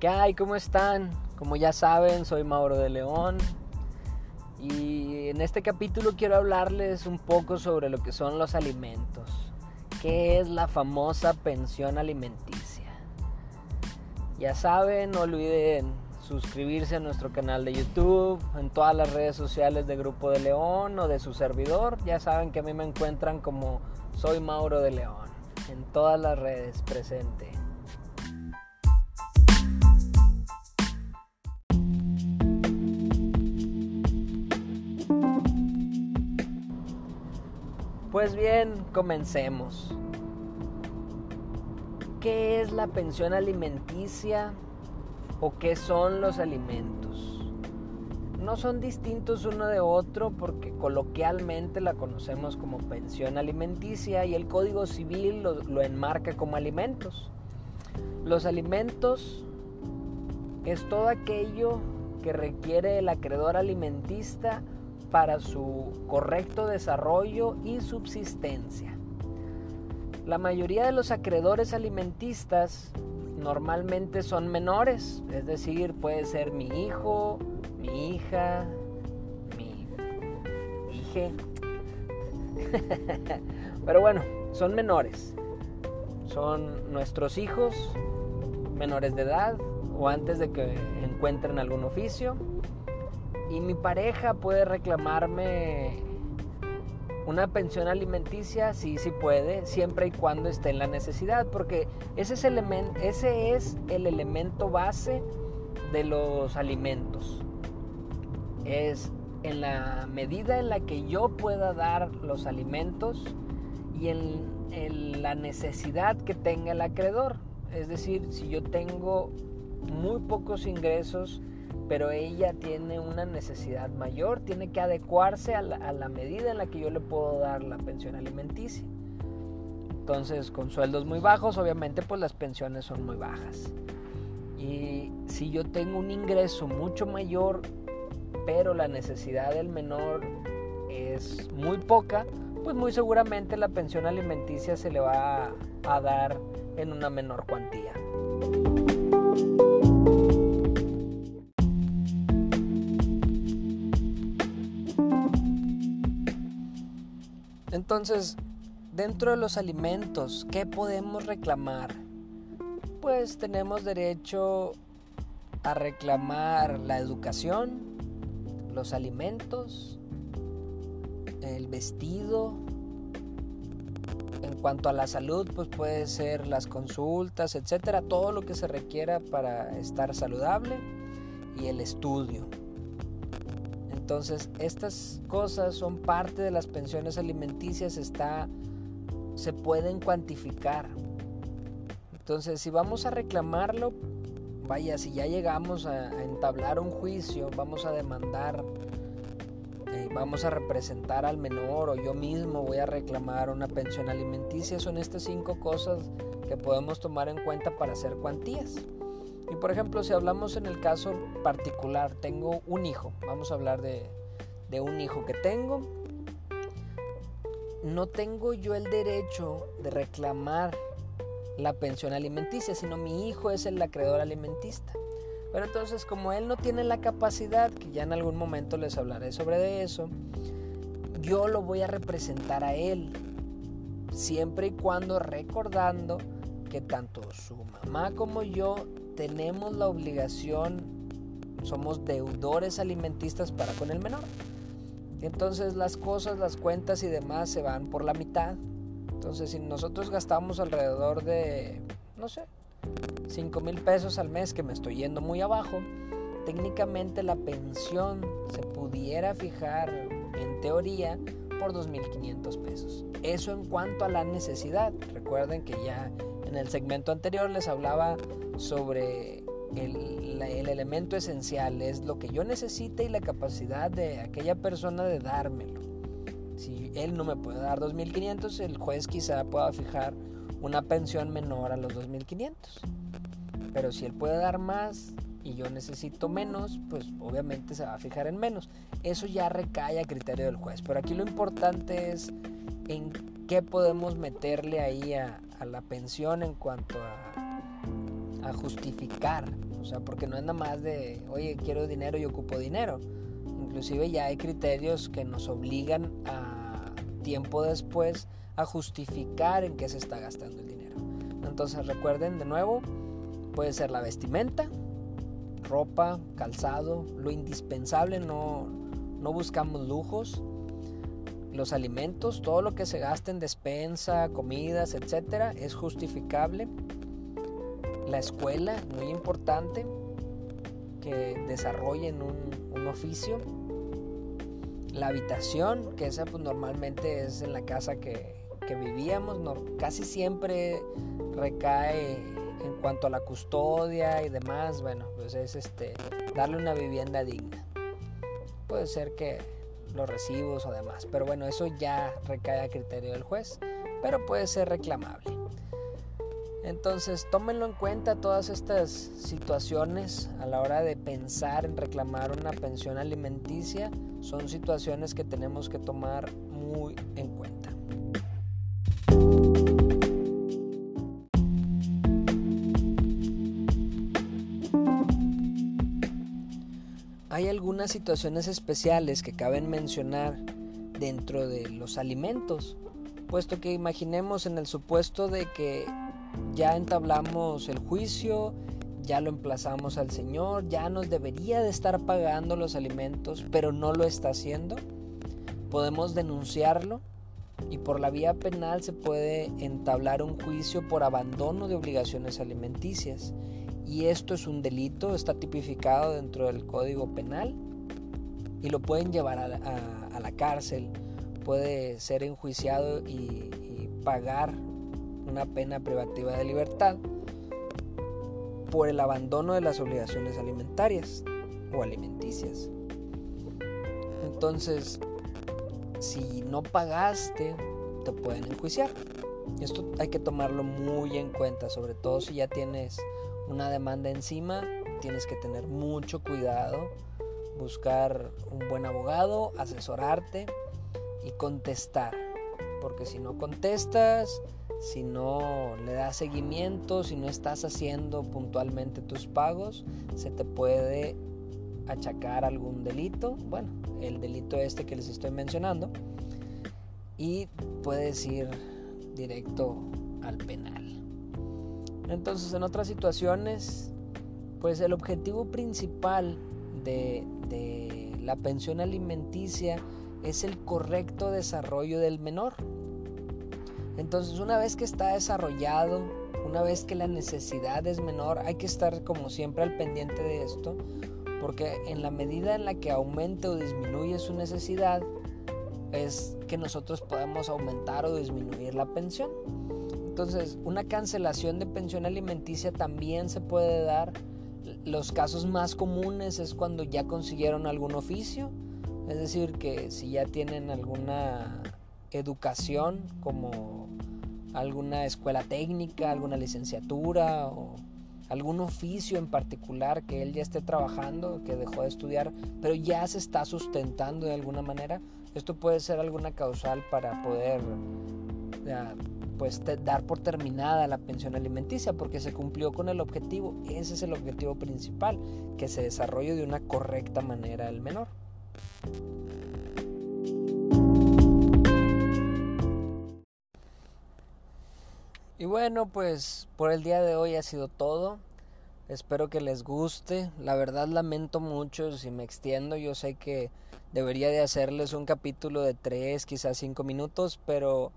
¿Qué hay? ¿Cómo están? Como ya saben, soy Mauro de León y en este capítulo quiero hablarles un poco sobre lo que son los alimentos. ¿Qué es la famosa pensión alimenticia? Ya saben, no olviden suscribirse a nuestro canal de YouTube, en todas las redes sociales de Grupo de León o de su servidor. Ya saben que a mí me encuentran como soy Mauro de León, en todas las redes presente. Pues bien, comencemos. ¿Qué es la pensión alimenticia o qué son los alimentos? No son distintos uno de otro porque coloquialmente la conocemos como pensión alimenticia y el Código Civil lo, enmarca como alimentos. Los alimentos es todo aquello que requiere el acreedor alimentista para su correcto desarrollo y subsistencia. La mayoría de los acreedores alimentistas normalmente son menores, es decir, puede ser mi hijo, mi hija, mi hija. Pero bueno, son menores. Son nuestros hijos menores de edad o antes de que encuentren algún oficio y mi pareja puede reclamarme una pensión alimenticia, sí, sí puede, siempre y cuando esté en la necesidad, porque ese es, el ese es el elemento base de los alimentos. Es en la medida en la que yo pueda dar los alimentos y en la necesidad que tenga el acreedor. Es decir, si yo tengo muy pocos ingresos, pero ella tiene una necesidad mayor, tiene que adecuarse a la, medida en la que yo le puedo dar la pensión alimenticia. Entonces, con sueldos muy bajos, obviamente, pues las pensiones son muy bajas. Y si yo tengo un ingreso mucho mayor, pero la necesidad del menor es muy poca, pues muy seguramente la pensión alimenticia se le va a dar en una menor cuantía. Entonces, dentro de los alimentos, ¿qué podemos reclamar? Pues tenemos derecho a reclamar la educación, los alimentos, el vestido. En cuanto a la salud, pues puede ser las consultas, etcétera, todo lo que se requiera para estar saludable y el estudio. Entonces, estas cosas son parte de las pensiones alimenticias, está, se pueden cuantificar. Entonces, si vamos a reclamarlo, vaya, si ya llegamos a, entablar un juicio, vamos a demandar, eh, vamos a representar al menor o yo mismo voy a reclamar una pensión alimenticia, son estas cinco cosas que podemos tomar en cuenta para hacer cuantías. Y por ejemplo, si hablamos en el caso particular, tengo un hijo, vamos a hablar de, un hijo que tengo, no tengo yo el derecho de reclamar la pensión alimenticia, sino mi hijo es el acreedor alimentista. Pero entonces como él no tiene la capacidad, que ya en algún momento les hablaré sobre eso, yo lo voy a representar a él, siempre y cuando recordando que tanto su mamá como yo tenemos la obligación, somos deudores alimentistas para con el menor. Entonces las cosas, las cuentas y demás se van por la mitad. Entonces si nosotros gastamos alrededor de, no sé, 5 mil pesos al mes, que me estoy yendo muy abajo, técnicamente la pensión se pudiera fijar en teoría por 2.500 pesos. Eso en cuanto a la necesidad. Recuerden que ya en el segmento anterior les hablaba sobre el, elemento esencial, es lo que yo necesite y la capacidad de aquella persona de dármelo. Si él no me puede dar 2.500, el juez quizá pueda fijar una pensión menor a los 2.500. Pero si él puede dar más y yo necesito menos, pues obviamente se va a fijar en menos. Eso ya recae a criterio del juez. Pero aquí lo importante es en qué podemos meterle ahí a, a la pensión en cuanto a, a justificar, o sea, porque no es nada más de, oye, quiero dinero y ocupo dinero. Inclusive ya hay criterios que nos obligan a tiempo después a justificar en qué se está gastando el dinero. Entonces recuerden de nuevo, puede ser la vestimenta, ropa, calzado, lo indispensable, no, no buscamos lujos, los alimentos, todo lo que se gasta en despensa, comidas, etcétera, es justificable. La escuela, muy importante, que desarrollen un, oficio. La habitación, que esa pues normalmente es en la casa que, vivíamos, casi siempre recae en cuanto a la custodia y demás, bueno, pues es este darle una vivienda digna. Puede ser que los recibos o demás. Pero bueno, eso ya recae a criterio del juez, pero puede ser reclamable. Entonces, tómenlo en cuenta todas estas situaciones a la hora de pensar en reclamar una pensión alimenticia. Son situaciones que tenemos que tomar muy en cuenta. Algunas situaciones especiales que caben mencionar dentro de los alimentos, puesto que imaginemos en el supuesto de que ya entablamos el juicio, ya lo emplazamos al Señor, ya nos debería de estar pagando los alimentos, pero no lo está haciendo, podemos denunciarlo y por la vía penal se puede entablar un juicio por abandono de obligaciones alimenticias y esto es un delito, está tipificado dentro del Código Penal y lo pueden llevar a, la cárcel, puede ser enjuiciado y, pagar una pena privativa de libertad por el abandono de las obligaciones alimentarias o alimenticias. Entonces, si no pagaste, te pueden enjuiciar. Esto hay que tomarlo muy en cuenta, sobre todo si ya tienes una demanda encima, tienes que tener mucho cuidado, buscar un buen abogado, asesorarte y contestar. Porque si no contestas, si no le das seguimiento, si no estás haciendo puntualmente tus pagos, se te puede achacar algún delito, bueno, el delito este que les estoy mencionando, y puedes ir directo al penal. Entonces, en otras situaciones, pues el objetivo principal de, la pensión alimenticia es el correcto desarrollo del menor. Entonces, una vez que está desarrollado, una vez que la necesidad es menor, hay que estar como siempre al pendiente de esto, porque en la medida en la que aumente o disminuye su necesidad, es que nosotros podemos aumentar o disminuir la pensión. Entonces, una cancelación de pensión alimenticia también se puede dar. Los casos más comunes es cuando ya consiguieron algún oficio, es decir, que si ya tienen alguna educación como alguna escuela técnica, alguna licenciatura o algún oficio en particular que él ya esté trabajando, que dejó de estudiar, pero ya se está sustentando de alguna manera, esto puede ser alguna causal para poder pues dar por terminada la pensión alimenticia porque se cumplió con el objetivo. Ese es el objetivo principal, que se desarrolle de una correcta manera el menor. Y bueno, pues por el día de hoy ha sido todo. Espero que les guste. La verdad lamento mucho si me extiendo. Yo sé que debería de hacerles un capítulo de 3, quizás 5 minutos, pero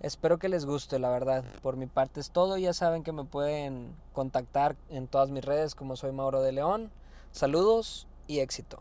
Espero que les guste, la verdad. Por mi parte es todo. Ya saben que me pueden contactar en todas mis redes como soy Mauro de León. Saludos y éxito.